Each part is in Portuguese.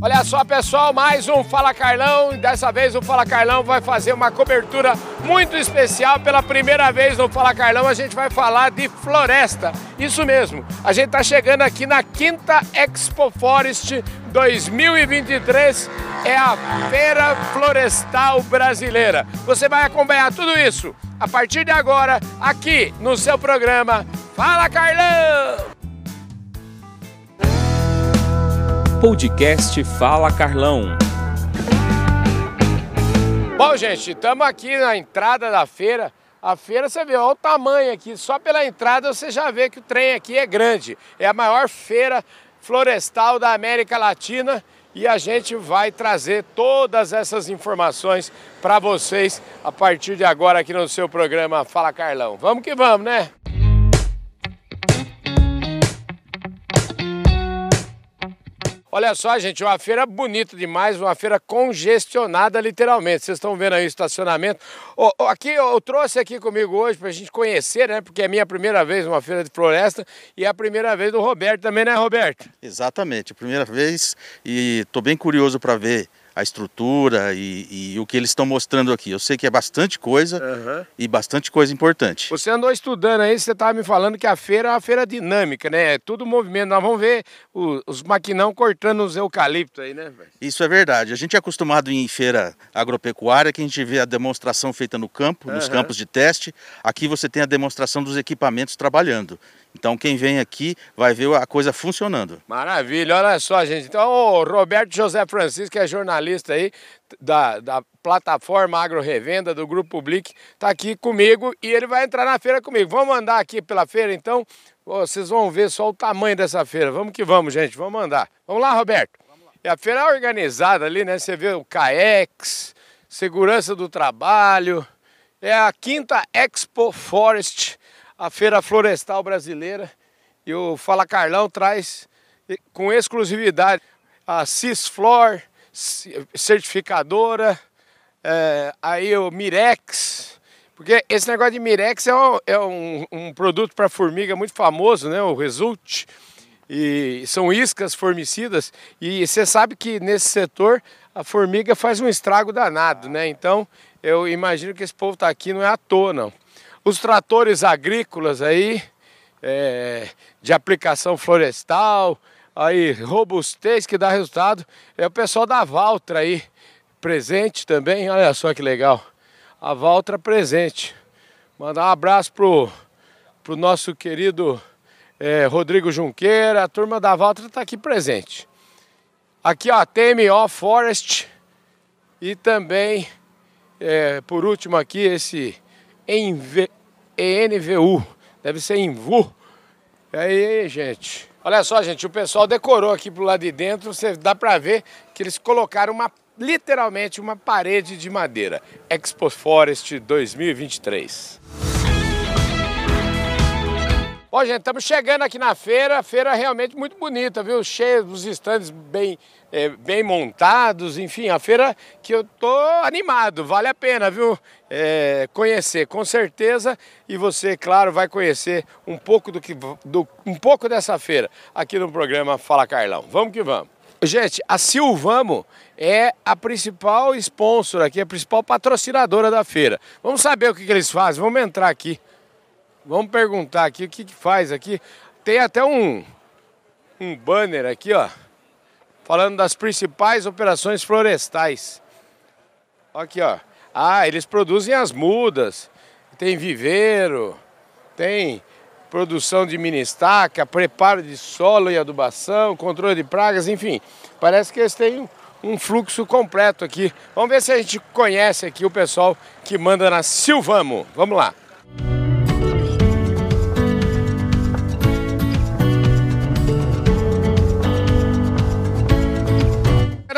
Olha só, pessoal, mais um Fala Carlão. Dessa vez o Fala Carlão vai fazer uma cobertura muito especial. Pela primeira vez no Fala Carlão, a gente vai falar de floresta. Isso mesmo. A gente está chegando aqui na quinta Expo Forest 2023. É a Feira Florestal Brasileira. Você vai acompanhar tudo isso a partir de agora aqui no seu programa Fala Carlão. Podcast Fala Carlão. Bom, gente, estamos aqui na entrada da feira. A feira, você vê, olha o tamanho aqui. Só pela entrada você já vê que o trem aqui é grande. É a maior feira florestal da América Latina e a gente vai trazer todas essas informações para vocês a partir de agora aqui no seu programa Fala Carlão. Vamos que vamos, né? Olha só, gente, uma feira bonita demais, uma feira congestionada literalmente. Vocês estão vendo aí o estacionamento. Oh, oh, aqui eu trouxe aqui comigo hoje para a gente conhecer, né? Porque é minha primeira vez numa feira de floresta e é a primeira vez do Roberto também, né, Roberto? Exatamente, primeira vez e estou bem curioso para ver a estrutura e, e, o que eles estão mostrando aqui. Eu sei que é bastante coisa uhum. e bastante coisa importante. Você andou estudando aí, você estava me falando que a feira é uma feira dinâmica, né? É tudo movimento. Nós vamos ver os, os maquinão cortando os eucaliptos aí, né? Isso é verdade. A gente é acostumado em feira agropecuária que a gente vê a demonstração feita no campo, uhum. nos campos de teste. Aqui você tem a demonstração dos equipamentos trabalhando. Então quem vem aqui vai ver a coisa funcionando. Maravilha, olha só, gente. Então o Roberto José Francisco, que é jornalista aí da, da plataforma Agro Revenda do Grupo Public, está aqui comigo e ele vai entrar na feira comigo. Vamos andar aqui pela feira então? Vocês vão ver só o tamanho dessa feira. Vamos que vamos, gente. Vamos andar. Vamos lá, Roberto. Vamos lá. E a feira é organizada ali, né? Você vê o CAEX, Segurança do Trabalho. É a quinta Expo Forest a Feira Florestal Brasileira e o Fala Carlão traz com exclusividade a Cisflor, certificadora, é, aí o Mirex, porque esse negócio de Mirex é um, é um, um produto para formiga muito famoso, né? O Result. E são iscas formicidas e você sabe que nesse setor a formiga faz um estrago danado, né? Então eu imagino que esse povo está aqui não é à toa, não. Os tratores agrícolas aí, é, de aplicação florestal, aí robustez que dá resultado, é o pessoal da Valtra aí, presente também, olha só que legal. A Valtra presente. Mandar um abraço pro, pro nosso querido é, Rodrigo Junqueira, a turma da Valtra está aqui presente. Aqui ó, TMO Forest e também, é, por último aqui, esse Enve ENVU, deve ser Invu. E aí, gente? Olha só, gente, o pessoal decorou aqui pro lado de dentro, você dá para ver que eles colocaram uma literalmente uma parede de madeira. Expo Forest 2023. Bom, gente, estamos chegando aqui na feira, feira realmente muito bonita, viu? Cheia dos estandes bem, é, bem montados, enfim, a feira que eu tô animado, vale a pena, viu? É, conhecer, com certeza, e você, claro, vai conhecer um pouco do que, do, um pouco dessa feira aqui no programa Fala Carlão. Vamos que vamos. Gente, a Silvamo é a principal sponsor aqui, a principal patrocinadora da feira. Vamos saber o que, que eles fazem, vamos entrar aqui. Vamos perguntar aqui o que, que faz aqui. Tem até um, um banner aqui, ó, falando das principais operações florestais. Aqui, ó. Ah, eles produzem as mudas, tem viveiro, tem produção de mini estaca, preparo de solo e adubação, controle de pragas, enfim. Parece que eles têm um fluxo completo aqui. Vamos ver se a gente conhece aqui o pessoal que manda na Silvamo. Vamos lá.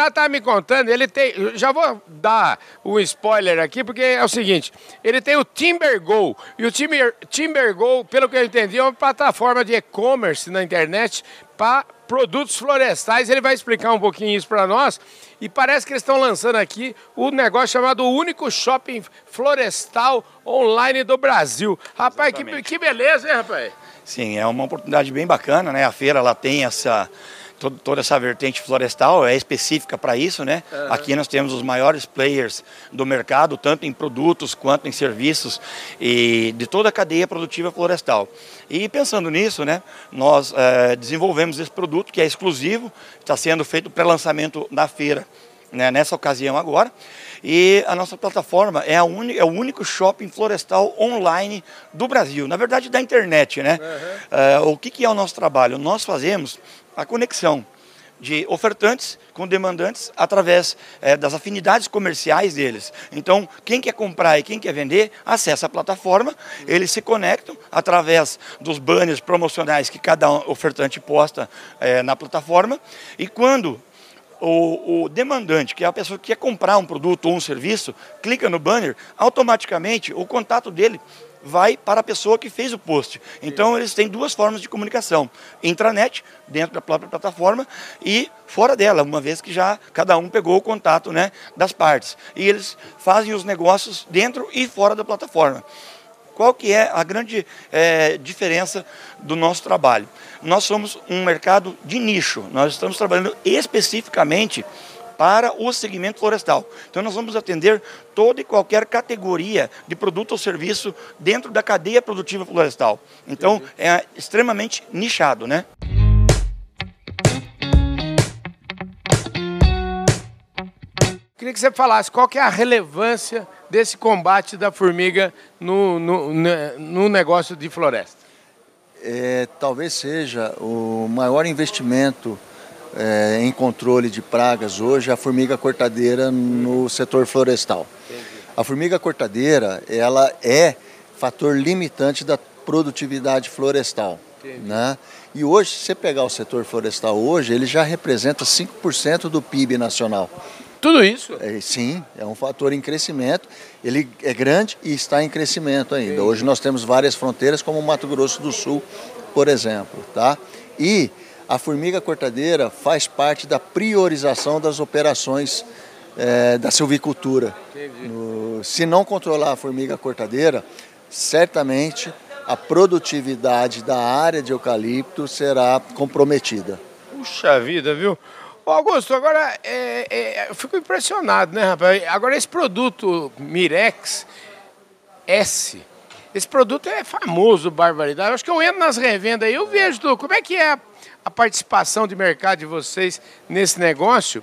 Renato tá me contando, ele tem. Já vou dar um spoiler aqui, porque é o seguinte: ele tem o TimberGo. E o Timber, TimberGo, pelo que eu entendi, é uma plataforma de e-commerce na internet para produtos florestais. Ele vai explicar um pouquinho isso para nós. E parece que eles estão lançando aqui o negócio chamado Único Shopping Florestal Online do Brasil. Rapaz, que, que beleza, hein, rapaz? Sim, é uma oportunidade bem bacana, né? A feira ela tem essa toda essa vertente florestal é específica para isso, né? Uhum. Aqui nós temos os maiores players do mercado, tanto em produtos quanto em serviços e de toda a cadeia produtiva florestal. E pensando nisso, né, nós é, desenvolvemos esse produto que é exclusivo, está sendo feito pré-lançamento na feira, né, nessa ocasião agora. E a nossa plataforma é, a un... é o único shopping florestal online do Brasil, na verdade da internet, né? Uhum. o que, que é o nosso trabalho? Nós fazemos a conexão de ofertantes com demandantes através é, das afinidades comerciais deles. Então, quem quer comprar e quem quer vender, acessa a plataforma, eles se conectam através dos banners promocionais que cada ofertante posta é, na plataforma, e quando o, o, demandante, que é a pessoa que quer comprar um produto ou um serviço, clica no banner, automaticamente o contato dele vai para a pessoa que fez o post. Então eles têm duas formas de comunicação: intranet, dentro da própria plataforma, e fora dela, uma vez que já cada um pegou o contato né, das partes. E eles fazem os negócios dentro e fora da plataforma. Qual que é a grande é, diferença do nosso trabalho? Nós somos um mercado de nicho, nós estamos trabalhando especificamente para o segmento florestal. Então nós vamos atender toda e qualquer categoria de produto ou serviço dentro da cadeia produtiva florestal. Então é extremamente nichado, né? Queria que você falasse qual que é a relevância desse combate da formiga no, no, no negócio de floresta. É, talvez seja o maior investimento é, em controle de pragas hoje a formiga cortadeira no setor florestal. A formiga cortadeira ela é fator limitante da produtividade florestal. Né? E hoje, se você pegar o setor florestal hoje, ele já representa 5% do PIB nacional. Tudo isso? É, sim, é um fator em crescimento. Ele é grande e está em crescimento ainda. Hoje nós temos várias fronteiras, como o Mato Grosso do Sul, por exemplo. Tá? E a formiga cortadeira faz parte da priorização das operações é, da silvicultura. No, se não controlar a formiga cortadeira, certamente a produtividade da área de eucalipto será comprometida. Puxa vida, viu? Ô Augusto, agora é, é, eu fico impressionado, né, rapaz? Agora esse produto Mirex S, esse produto é famoso, barbaridade. Eu acho que eu entro nas revendas aí, eu vejo. Como é que é a participação de mercado de vocês nesse negócio.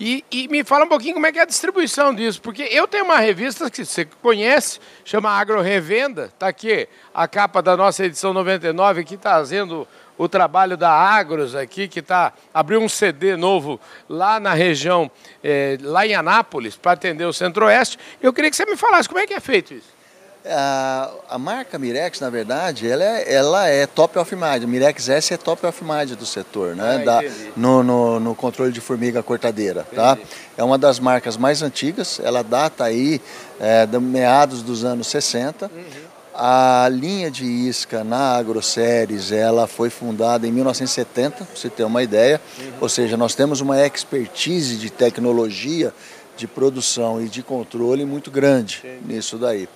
E, e, me fala um pouquinho como é que é a distribuição disso, porque eu tenho uma revista que você conhece, chama Agro Revenda, está aqui a capa da nossa edição 99, aqui trazendo o trabalho da Agros aqui, que está abriu um CD novo lá na região, é, lá em Anápolis, para atender o Centro-Oeste. Eu queria que você me falasse como é que é feito isso. A, a, marca Mirex, na verdade, ela é, ela é top of mind. Mirex S é top of mind do setor, né? Ah, da, no, no, no, controle de formiga cortadeira, tá? É uma das marcas mais antigas, ela data aí é, de meados dos anos 60. Uhum. A linha de isca na AgroSéries, ela foi fundada em 1970, para você ter uma ideia. Uhum. Ou seja, nós temos uma expertise de tecnologia de produção e de controle muito grande nisso daí.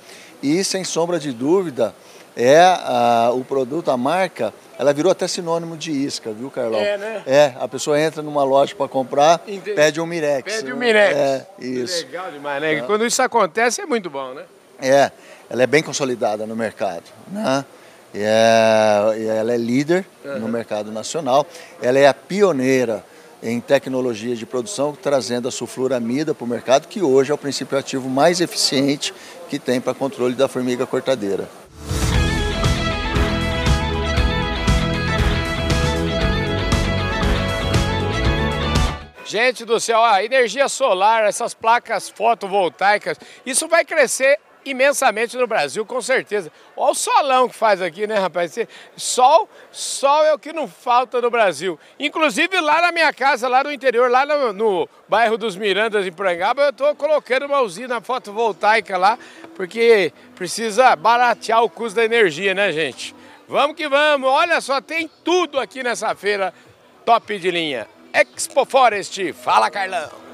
E, sem sombra de dúvida, é a, o produto, a marca, ela virou até sinônimo de isca, viu, Carlão? É, né? É, a pessoa entra numa loja para comprar, Entendi. pede um Mirex. Pede um Mirex. É, isso. Legal demais, né? É. Quando isso acontece é muito bom, né? É, ela é bem consolidada no mercado, né? E é, ela é líder uhum. no mercado nacional, ela é a pioneira em tecnologia de produção, trazendo a sulfuramida para o mercado, que hoje é o princípio ativo mais eficiente que tem para controle da formiga cortadeira. Gente do céu, a energia solar, essas placas fotovoltaicas, isso vai crescer imensamente no Brasil, com certeza. Olha o solão que faz aqui, né, rapaz? Sol, sol é o que não falta no Brasil. Inclusive lá na minha casa, lá no interior, lá no, no bairro dos Mirandas, em Porangaba, eu estou colocando uma usina fotovoltaica lá, porque precisa baratear o custo da energia, né, gente? Vamos que vamos! Olha só, tem tudo aqui nessa feira top de linha. Expo Forest, fala Carlão!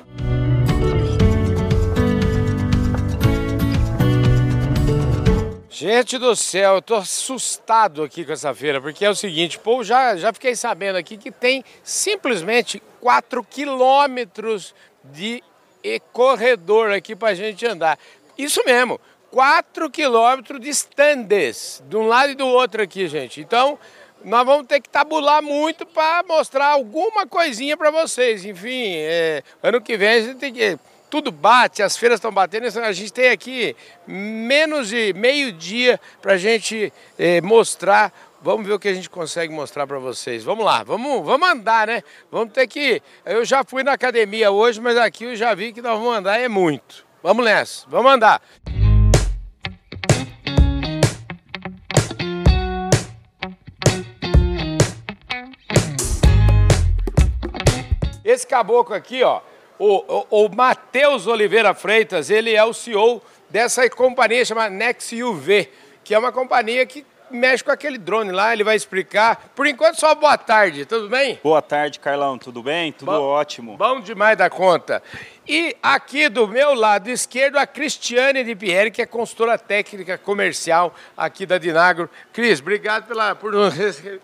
Gente do céu, eu tô assustado aqui com essa feira, porque é o seguinte, pô, já, já fiquei sabendo aqui que tem simplesmente 4 quilômetros de corredor aqui para a gente andar. Isso mesmo, 4 quilômetros de stands, de um lado e do outro aqui, gente. Então, nós vamos ter que tabular muito para mostrar alguma coisinha para vocês. Enfim, é, ano que vem a gente tem que tudo bate, as feiras estão batendo, a gente tem aqui menos de meio dia para a gente eh, mostrar. Vamos ver o que a gente consegue mostrar para vocês. Vamos lá, vamos, vamos andar, né? Vamos ter que. Eu já fui na academia hoje, mas aqui eu já vi que nós vamos andar é muito. Vamos nessa, vamos andar. Esse caboclo aqui, ó, o, o, o Matheus Oliveira Freitas, ele é o CEO dessa companhia chamada Nex UV, que é uma companhia que mexe com aquele drone lá, ele vai explicar. Por enquanto, só boa tarde, tudo bem? Boa tarde, Carlão, tudo bem? Tudo bom, ótimo. Bom demais da conta. E aqui do meu lado esquerdo, a Cristiane de Pierre, que é consultora técnica comercial aqui da Dinagro. Cris, obrigado pela, por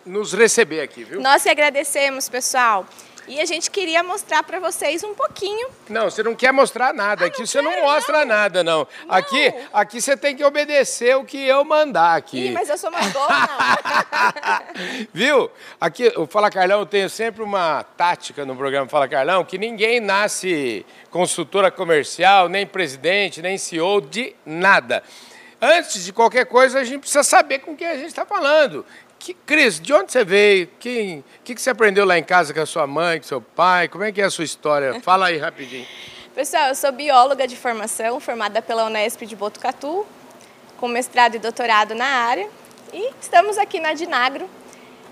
nos receber aqui, viu? Nós que agradecemos, pessoal. E a gente queria mostrar para vocês um pouquinho. Não, você não quer mostrar nada. Ah, aqui não você quero, não mostra não. nada, não. não. Aqui, aqui você tem que obedecer o que eu mandar aqui. Ih, mas eu sou mandou, não. Viu? Aqui, o Fala Carlão, eu tenho sempre uma tática no programa Fala Carlão, que ninguém nasce consultora comercial, nem presidente, nem CEO de nada. Antes de qualquer coisa, a gente precisa saber com quem a gente está falando. Que, Cris, de onde você veio? O que, que, que você aprendeu lá em casa com a sua mãe, com seu pai? Como é que é a sua história? Fala aí rapidinho. Pessoal, eu sou bióloga de formação, formada pela Unesp de Botucatu, com mestrado e doutorado na área. E estamos aqui na Dinagro,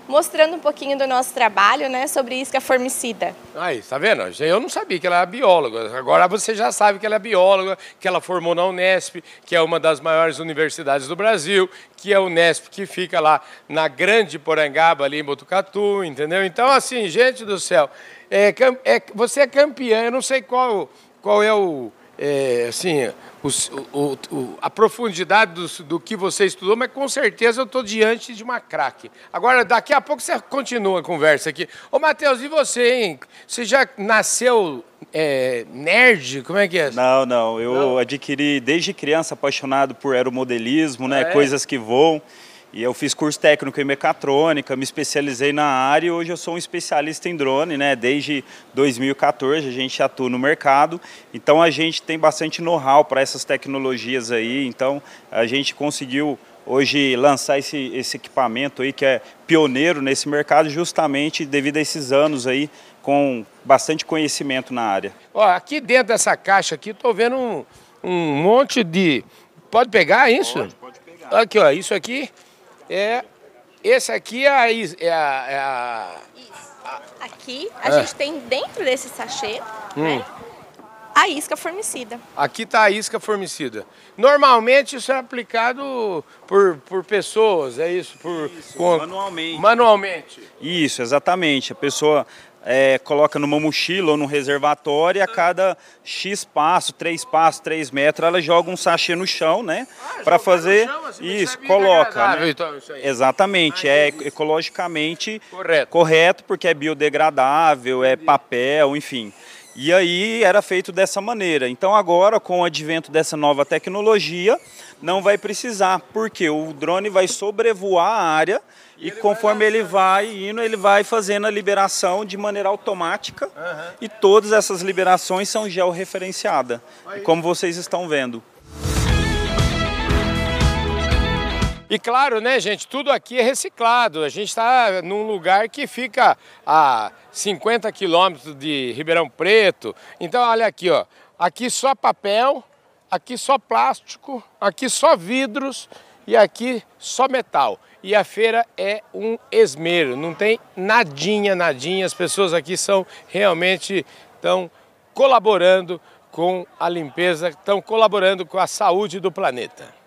mostrando um pouquinho do nosso trabalho, né, sobre isca formicida. Aí, tá vendo? Eu não sabia que ela era bióloga. Agora você já sabe que ela é bióloga, que ela formou na Unesp, que é uma das maiores universidades do Brasil, que é a Unesp que fica lá na Grande Porangaba, ali em Botucatu, entendeu? Então, assim, gente do céu, é, é, você é campeã, eu não sei qual, qual é o é, assim, o, o, a profundidade do, do, que você estudou, mas com certeza eu estou diante de uma craque. Agora, daqui a pouco você continua a conversa aqui. Ô, Matheus, e você, hein? Você já nasceu é, nerd? Como é que é? Não, não. Eu não? adquiri desde criança apaixonado por aeromodelismo, né? É? Coisas que voam. E eu fiz curso técnico em mecatrônica, me especializei na área e hoje eu sou um especialista em drone, né? Desde 2014 a gente atua no mercado, então a gente tem bastante know-how para essas tecnologias aí, então a gente conseguiu hoje lançar esse, esse equipamento aí que é pioneiro nesse mercado justamente devido a esses anos aí com bastante conhecimento na área. Ó, aqui dentro dessa caixa aqui estou vendo um, um monte de... Pode pegar isso? Pode, pode pegar. Aqui, ó, isso aqui é. Esse aqui é a. É a, é a, a aqui a é. gente tem dentro desse sachê, hum. né? A isca formicida. Aqui está a isca formicida. Normalmente isso é aplicado por, por pessoas, é isso? Por, isso, com, manualmente. Manualmente. Isso, exatamente. A pessoa é, coloca numa mochila ou num reservatório e a cada X passo, 3 passos, 3 metros, ela joga um sachê no chão, né? Ah, para fazer chão, assim, isso, coloca. Né? Então, isso Exatamente, ah, é ecologicamente correto. correto, porque é biodegradável, é papel, enfim. E aí era feito dessa maneira. Então agora, com o advento dessa nova tecnologia, não vai precisar, porque o drone vai sobrevoar a área e, conforme ele vai indo, ele vai fazendo a liberação de maneira automática uhum. e todas essas liberações são georreferenciadas, como vocês estão vendo. E claro, né, gente, tudo aqui é reciclado. A gente está num lugar que fica a 50 quilômetros de Ribeirão Preto. Então, olha aqui, ó. Aqui só papel, aqui só plástico, aqui só vidros e aqui só metal. E a feira é um esmero, não tem nadinha, nadinha. As pessoas aqui são realmente estão colaborando com a limpeza, estão colaborando com a saúde do planeta.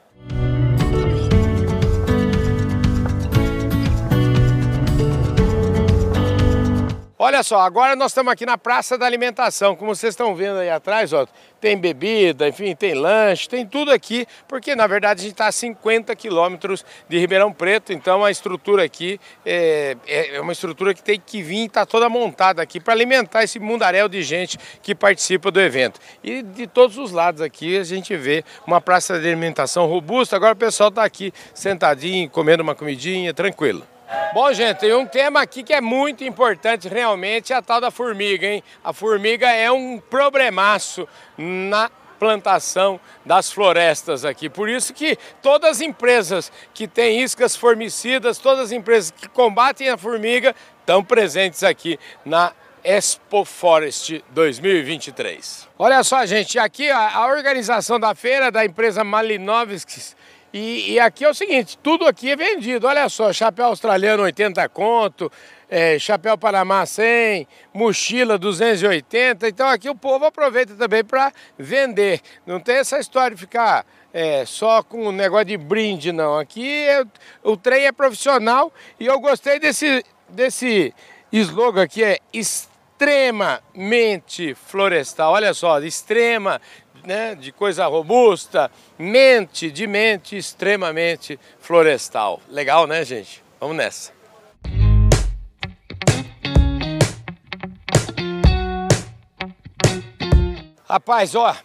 Olha só, agora nós estamos aqui na Praça da Alimentação. Como vocês estão vendo aí atrás, ó, tem bebida, enfim, tem lanche, tem tudo aqui, porque na verdade a gente está a 50 quilômetros de Ribeirão Preto, então a estrutura aqui é, é uma estrutura que tem que vir, está toda montada aqui para alimentar esse mundaréu de gente que participa do evento. E de todos os lados aqui a gente vê uma praça de alimentação robusta. Agora o pessoal está aqui sentadinho, comendo uma comidinha, tranquilo. Bom, gente, tem um tema aqui que é muito importante realmente, é a tal da formiga, hein? A formiga é um problemaço na plantação das florestas aqui. Por isso que todas as empresas que têm iscas formicidas, todas as empresas que combatem a formiga, estão presentes aqui na Expo Forest 2023. Olha só, gente, aqui a, a organização da feira da empresa Malinovskis e, e, aqui é o seguinte, tudo aqui é vendido. Olha só, chapéu australiano 80 conto, é, chapéu Panamá 100, mochila 280. Então aqui o povo aproveita também para vender. Não tem essa história de ficar é, só com um negócio de brinde, não. Aqui é, o trem é profissional e eu gostei desse, desse slogan aqui, é extremamente florestal. Olha só, extrema né, de coisa robusta, mente de mente extremamente florestal. Legal, né, gente? Vamos nessa. Rapaz, ó,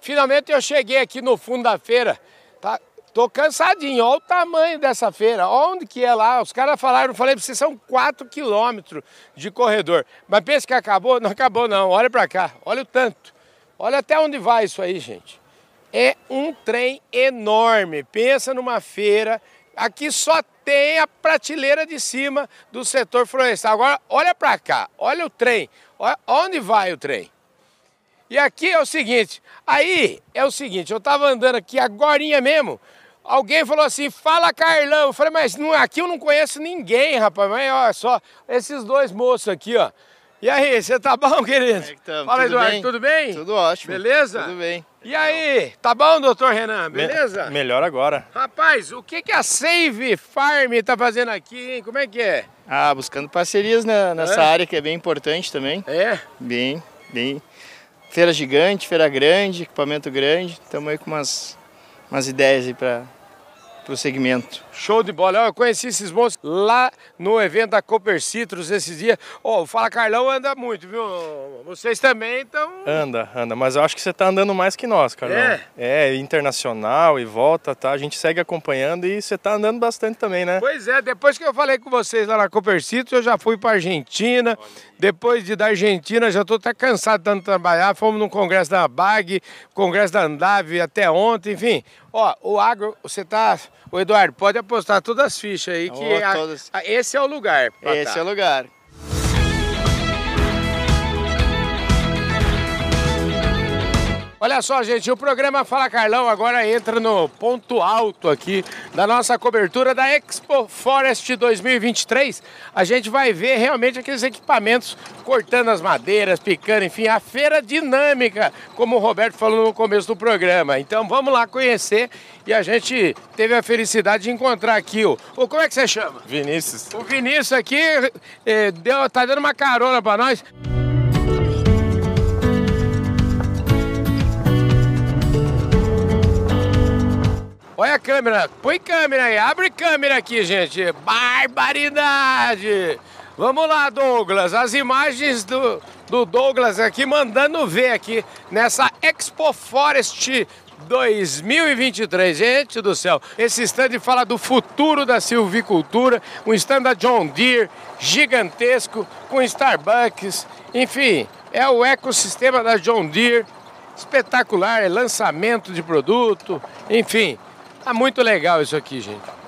finalmente eu cheguei aqui no fundo da feira. Tá? Tô cansadinho, olha o tamanho dessa feira, onde que é lá? Os caras falaram, falei pra vocês, são 4 quilômetros de corredor. Mas pensa que acabou? Não acabou não, olha pra cá, olha o tanto. Olha até onde vai isso aí, gente. É um trem enorme. Pensa numa feira. Aqui só tem a prateleira de cima do setor florestal. Agora, olha para cá. Olha o trem. Olha onde vai o trem. E aqui é o seguinte. Aí é o seguinte. Eu estava andando aqui agora mesmo. Alguém falou assim, fala Carlão. Eu falei, mas não, aqui eu não conheço ninguém, rapaz. Mas olha só, esses dois moços aqui, ó. E aí, você tá bom, querido? É tamo, Fala, tudo Eduardo, bem? tudo bem? Tudo ótimo. Beleza? Tudo bem. E aí, tá bom, doutor Renan? Beleza? Me melhor agora. Rapaz, o que, que a Save Farm tá fazendo aqui, hein? Como é que é? Ah, buscando parcerias né, nessa É? área que é bem importante também. É? Bem, bem. Feira gigante, feira grande, equipamento grande. Estamos aí com umas, umas ideias aí para o segmento. Show de bola. Eu conheci esses moços lá no evento da Cooper Citrus esses dias. Ó, o Fala Carlão anda muito, viu? Vocês também estão... Anda, anda, mas eu acho que você tá andando mais que nós, Carlão. É? É, internacional e volta, tá? A gente segue acompanhando e você tá andando bastante também, né? Pois é, depois que eu falei com vocês lá na Cooper Citrus, eu já fui para Argentina. Depois de da Argentina, já estou até cansado de tanto trabalhar. Fomos no congresso da BAG, congresso da Andave até ontem, enfim. Ó, o agro, você tá... O Eduardo, pode apostar todas as fichas aí que Oh, a- todas. a- esse é o lugar. Esse tá. é o lugar. Olha só, gente, o programa Fala Carlão agora entra no ponto alto aqui da nossa cobertura da Expo Forest 2023. A gente vai ver realmente aqueles equipamentos cortando as madeiras, picando, enfim, a feira dinâmica, como o Roberto falou no começo do programa. Então vamos lá conhecer e a gente teve a felicidade de encontrar aqui o. o como é que você chama? Vinícius. O Vinícius aqui eh, deu, tá dando uma carona para nós. Olha a câmera, põe câmera aí, abre câmera aqui, gente. Barbaridade! Vamos lá, Douglas, as imagens do, do Douglas aqui mandando ver aqui nessa Expo Forest 2023. Gente do céu, esse stand fala do futuro da silvicultura, um stand da John Deere gigantesco com Starbucks, enfim, é o ecossistema da John Deere espetacular, é lançamento de produto, enfim, tá muito legal isso aqui, gente.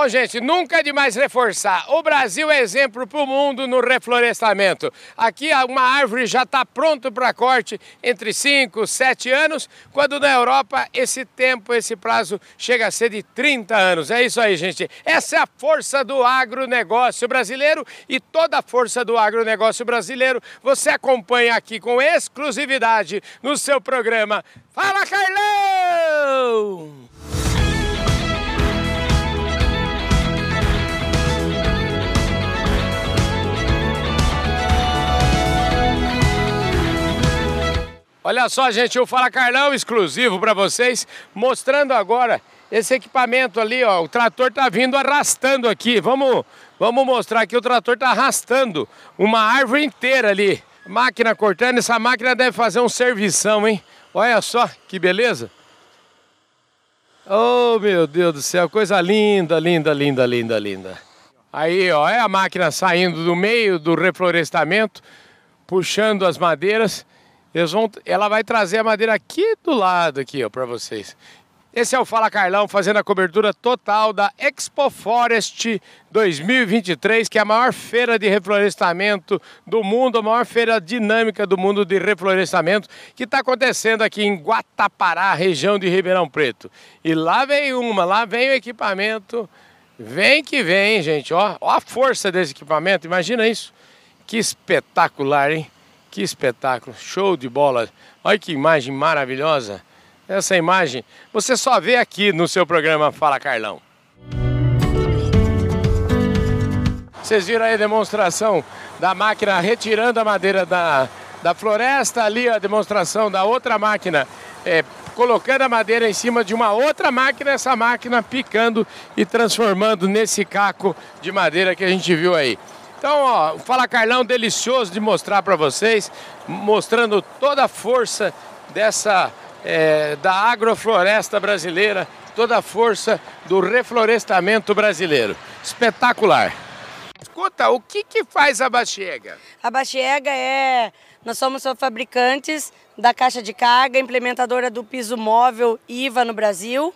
Bom, gente, nunca é demais reforçar. O Brasil é exemplo para o mundo no reflorestamento. Aqui uma árvore já está pronta para corte entre 5 e 7 anos, quando na Europa esse tempo, esse prazo chega a ser de 30 anos. É isso aí, gente. Essa é a força do agronegócio brasileiro e toda a força do agronegócio brasileiro você acompanha aqui com exclusividade no seu programa Fala Carlão! Olha só, gente, o Fala Carlão exclusivo para vocês, mostrando agora esse equipamento ali, ó. O trator tá vindo arrastando aqui. Vamos, vamos mostrar aqui, o trator tá arrastando uma árvore inteira ali. Máquina cortando, essa máquina deve fazer um servição, hein? Olha só, que beleza. Oh, meu Deus do céu, coisa linda, linda, linda, linda, linda. Aí, ó, é a máquina saindo do meio do reflorestamento, puxando as madeiras. Eles vão, ela vai trazer a madeira aqui do lado, aqui, ó, para vocês. Esse é o Fala Carlão fazendo a cobertura total da Expo Forest 2023, que é a maior feira de reflorestamento do mundo, a maior feira dinâmica do mundo de reflorestamento, que está acontecendo aqui em Guatapará, região de Ribeirão Preto. E lá vem uma, lá vem o equipamento, vem que vem, gente, ó, ó a força desse equipamento, imagina isso. Que espetacular, hein? Que espetáculo, show de bola. Olha que imagem maravilhosa. Essa imagem você só vê aqui no seu programa Fala Carlão. Vocês viram aí a demonstração da máquina retirando a madeira da, da floresta, ali a demonstração da outra máquina é, colocando a madeira em cima de uma outra máquina, essa máquina picando e transformando nesse caco de madeira que a gente viu aí. Então, ó, Fala Carlão delicioso de mostrar para vocês, mostrando toda a força dessa é, da agrofloresta brasileira, toda a força do reflorestamento brasileiro. Espetacular. Escuta, o que, que faz a Baxiega? A Baxiega é. Nós somos fabricantes da caixa de carga, implementadora do piso móvel IVA no Brasil.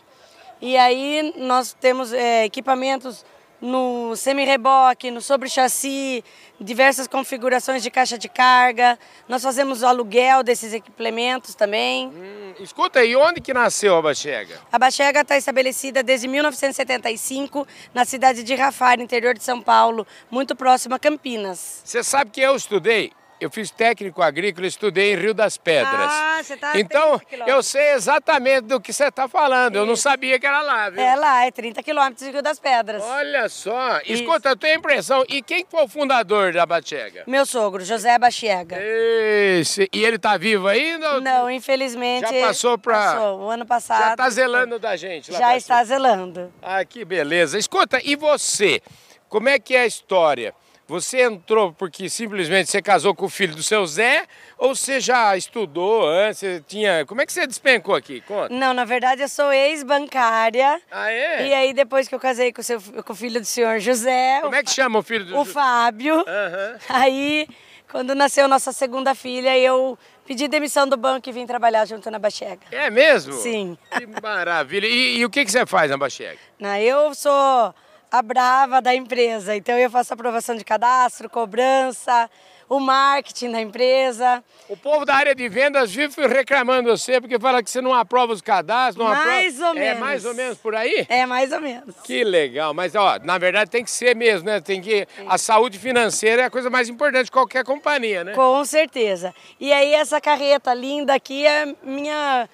E aí nós temos é, equipamentos no semi-reboque, no sobre-chassi, diversas configurações de caixa de carga. Nós fazemos o aluguel desses equipamentos também. Hum, escuta, e onde que nasceu a Bachega? A Bachega está estabelecida desde 1975 na cidade de Rafar, interior de São Paulo, muito próximo a Campinas. Você sabe que eu estudei eu fiz técnico agrícola, estudei em Rio das Pedras. Ah, você tá Então, eu sei exatamente do que você está falando. Isso. Eu não sabia que era lá, viu? É lá, é 30 quilômetros de Rio das Pedras. Olha só. Isso. Escuta, eu tenho a impressão. E quem foi o fundador da Bachega? Meu sogro, José Bachiega. Esse. E ele está vivo ainda? Não, infelizmente. Já passou para. Passou, o ano passado. Já está zelando da gente. Já está zelando. Ah, que beleza. Escuta, e você? Como é que é a história? Você entrou porque simplesmente você casou com o filho do seu Zé ou você já estudou antes? Você tinha. Como é que você despencou aqui? Conta. Não, na verdade eu sou ex-bancária. Ah, é? E aí depois que eu casei com o, seu, com o filho do senhor José. Como o, é que chama o filho do O Fábio. Uhum. Aí, quando nasceu nossa segunda filha, eu pedi demissão do banco e vim trabalhar junto na Bachega. É mesmo? Sim. Que maravilha. E, e o que, que você faz na Bachega? Não, eu sou a brava da empresa. Então eu faço aprovação de cadastro, cobrança, o marketing da empresa. O povo da área de vendas vive reclamando você porque fala que você não aprova os cadastros, não mais aprova. ou menos. É mais ou menos por aí? É mais ou menos. Que legal, mas ó, na verdade tem que ser mesmo, né? Tem que a saúde financeira é a coisa mais importante de qualquer companhia, né? Com certeza. E aí essa carreta linda aqui é minha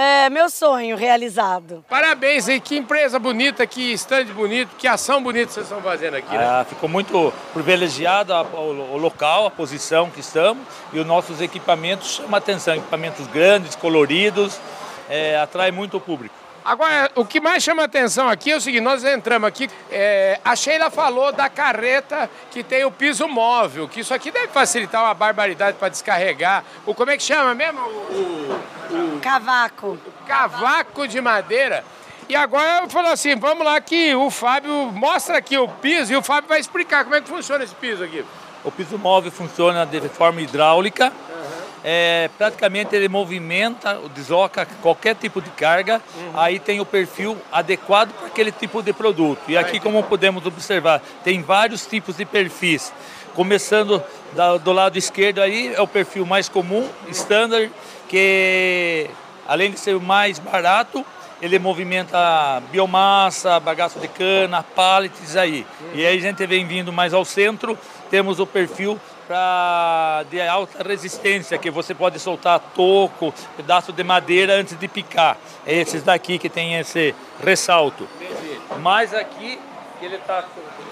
é meu sonho realizado. Parabéns aí, que empresa bonita, que stand bonito, que ação bonita vocês estão fazendo aqui. Né? Ah, ficou muito privilegiado o, local, a posição que estamos e os nossos equipamentos chamam a atenção, equipamentos grandes, coloridos, é, atrai muito o público. Agora, o que mais chama atenção aqui é o seguinte, nós entramos aqui, é, a Sheila falou da carreta que tem o piso móvel, que isso aqui deve facilitar uma barbaridade para descarregar. O, como é que chama mesmo? O, o, o cavaco. O cavaco de madeira. E agora eu falo assim, vamos lá que o Fábio mostra aqui o piso e o Fábio vai explicar como é que funciona esse piso aqui. O piso móvel funciona de forma hidráulica é, praticamente ele movimenta, desloca qualquer tipo de carga, uhum. aí tem o perfil adequado para aquele tipo de produto. E aqui, como podemos observar, tem vários tipos de perfis. Começando da, do lado esquerdo aí, é o perfil mais comum, standard, que além de ser o mais barato, ele movimenta biomassa, bagaço de cana, pallets aí. Uhum. E aí a gente vem vindo mais ao centro, temos o perfil pra, de alta resistência, que você pode soltar toco, pedaço de madeira antes de picar. É esses daqui que tem esse ressalto. Mas aqui, ele está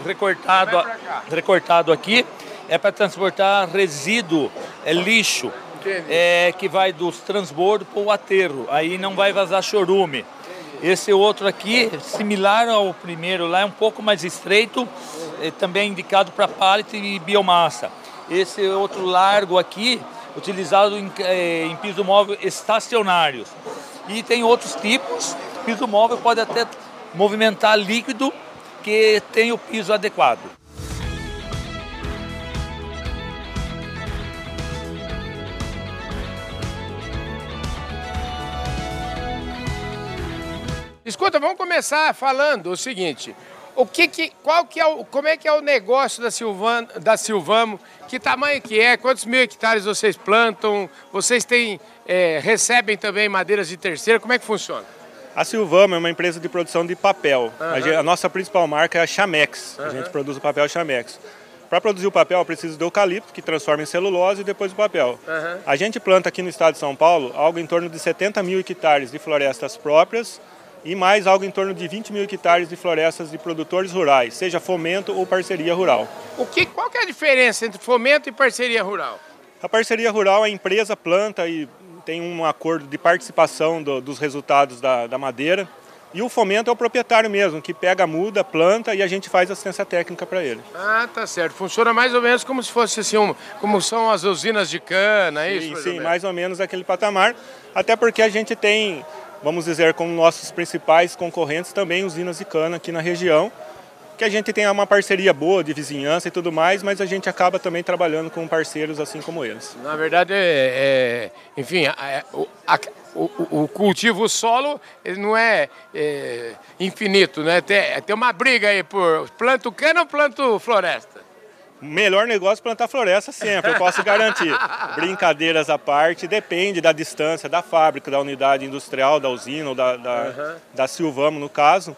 recortado, recortado aqui, é para transportar resíduo, é lixo. é, que vai dos transbordos para o aterro. Aí não vai vazar chorume. Esse outro aqui, similar ao primeiro lá, é um pouco mais estreito, é, também indicado para pallet e biomassa. Esse outro largo aqui, utilizado em, é, em piso móvel estacionários. E tem outros tipos, piso móvel pode até movimentar líquido que tem o piso adequado. Escuta, vamos começar falando o seguinte. O que que, qual que é o, como é que é o negócio da, Silvan, da Silvamo? Que tamanho que é? Quantos mil hectares vocês plantam? Vocês têm, é, recebem também madeiras de terceira? Como é que funciona? A Silvamo é uma empresa de produção de papel. Uhum. A, gente, a, nossa principal marca é a Chamex. Uhum. A gente produz o papel Chamex. Para produzir o papel, precisa do eucalipto, que transforma em celulose, e depois o papel. Uhum. A gente planta aqui no estado de São Paulo algo em torno de 70 mil hectares de florestas próprias e mais algo em torno de 20 mil hectares de florestas de produtores rurais, seja fomento ou parceria rural. O que, qual que é a diferença entre fomento e parceria rural? A parceria rural, a empresa planta e tem um acordo de participação do, dos resultados da, da madeira. E o fomento é o proprietário mesmo, que pega a muda, planta e a gente faz assistência técnica para ele. Ah, tá certo. Funciona mais ou menos como se fosse assim, um, como são as usinas de cana, é sim, isso? Sim, mais ou menos aquele patamar. Até porque a gente tem vamos dizer, como nossos principais concorrentes também usinas de cana aqui na região, que a gente tem uma parceria boa de vizinhança e tudo mais, mas a gente acaba também trabalhando com parceiros assim como eles. Na verdade, é, é enfim, é, o, a, o, o, cultivo solo ele não é, é, infinito, né? Tem, tem uma briga aí por planto cana ou planto floresta? Melhor negócio plantar floresta sempre, eu posso garantir. Brincadeiras à parte, depende da distância da fábrica, da unidade industrial, da usina ou da, da, uhum. da Silvamo, no caso.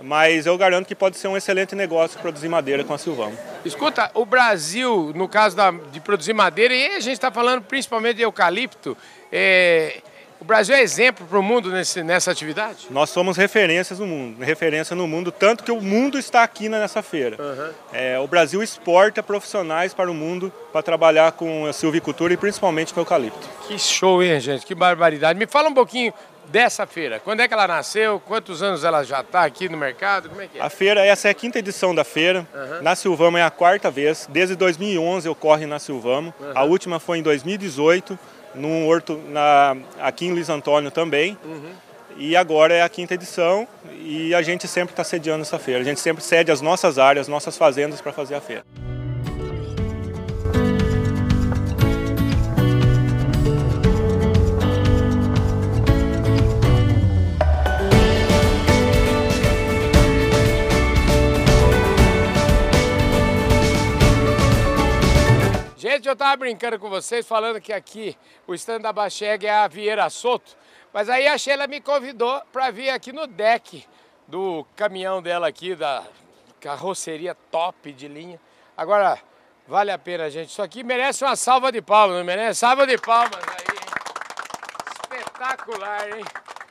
Mas eu garanto que pode ser um excelente negócio produzir madeira com a Silvamo. Escuta, o Brasil, no caso da, de produzir madeira, e a gente está falando principalmente de eucalipto, é, o Brasil é exemplo para o mundo nesse, nessa atividade? Nós somos referências no mundo, referência no mundo, tanto que o mundo está aqui nessa feira. Uhum. É, o Brasil exporta profissionais para o mundo para trabalhar com a silvicultura e principalmente com eucalipto. Que show, hein, gente? Que barbaridade. Me fala um pouquinho dessa feira. Quando é que ela nasceu? Quantos anos ela já está aqui no mercado? Como é que é? A feira, essa é a quinta edição da feira. Uhum. Na Silvamo é a quarta vez. Desde 2011 ocorre na Silvamo. Uhum. A última foi em 2018 num horto na, aqui em Luiz Antônio também. Uhum. E agora é a quinta edição e a gente sempre está sediando essa feira. A gente sempre cede as nossas áreas, nossas fazendas para fazer a feira. Gente, eu estava brincando com vocês, falando que aqui o stand da Bacheg é a Vieira Soto, mas aí a Sheila me convidou para vir aqui no deck do caminhão dela aqui, da carroceria top de linha. Agora, vale a pena, gente. Isso aqui merece uma salva de palmas, não merece? Salva de palmas aí, hein? Espetacular, hein?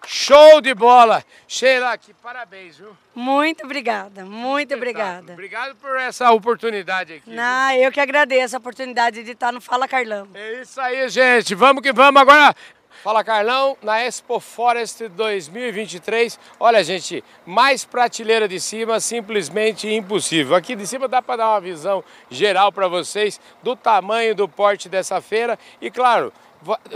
Show de bola! Sheila, aqui, parabéns, viu? Muito obrigada, muito obrigada. Obrigado por essa oportunidade aqui. Não, eu que agradeço a oportunidade de estar no Fala Carlão. É isso aí, gente. Vamos que vamos. Agora, Fala Carlão, na Expo Forest 2023. Olha, gente, mais prateleira de cima, simplesmente impossível. Aqui de cima dá para dar uma visão geral para vocês do tamanho do porte dessa feira. E claro,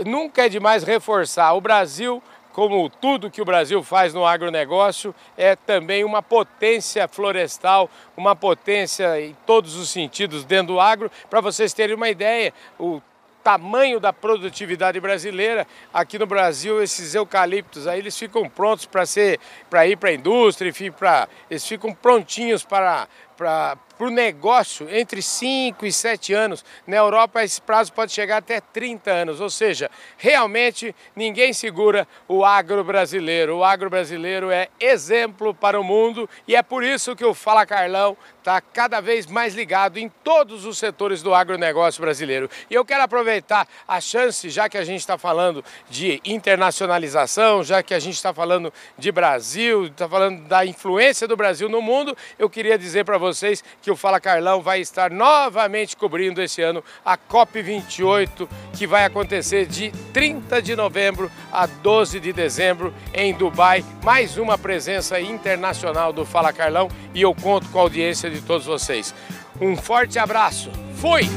nunca é demais reforçar, o Brasil como tudo que o Brasil faz no agronegócio, é também uma potência florestal, uma potência em todos os sentidos dentro do agro. Para vocês terem uma ideia, o tamanho da produtividade brasileira, aqui no Brasil esses eucaliptos aí eles ficam prontos para ser para ir para a indústria, enfim, para eles ficam prontinhos para para o negócio entre 5 e 7 anos. Na Europa, esse prazo pode chegar até 30 anos. Ou seja, realmente ninguém segura o agro brasileiro. O agro brasileiro é exemplo para o mundo e é por isso que o Fala Carlão está cada vez mais ligado em todos os setores do agronegócio brasileiro. E eu quero aproveitar a chance, já que a gente está falando de internacionalização, já que a gente está falando de Brasil, está falando da influência do Brasil no mundo, eu queria dizer para vocês que o Fala Carlão vai estar novamente cobrindo esse ano a COP28, que vai acontecer de 30 de novembro a 12 de dezembro em Dubai. Mais uma presença internacional do Fala Carlão e eu conto com a audiência de todos vocês. Um forte abraço. Fui!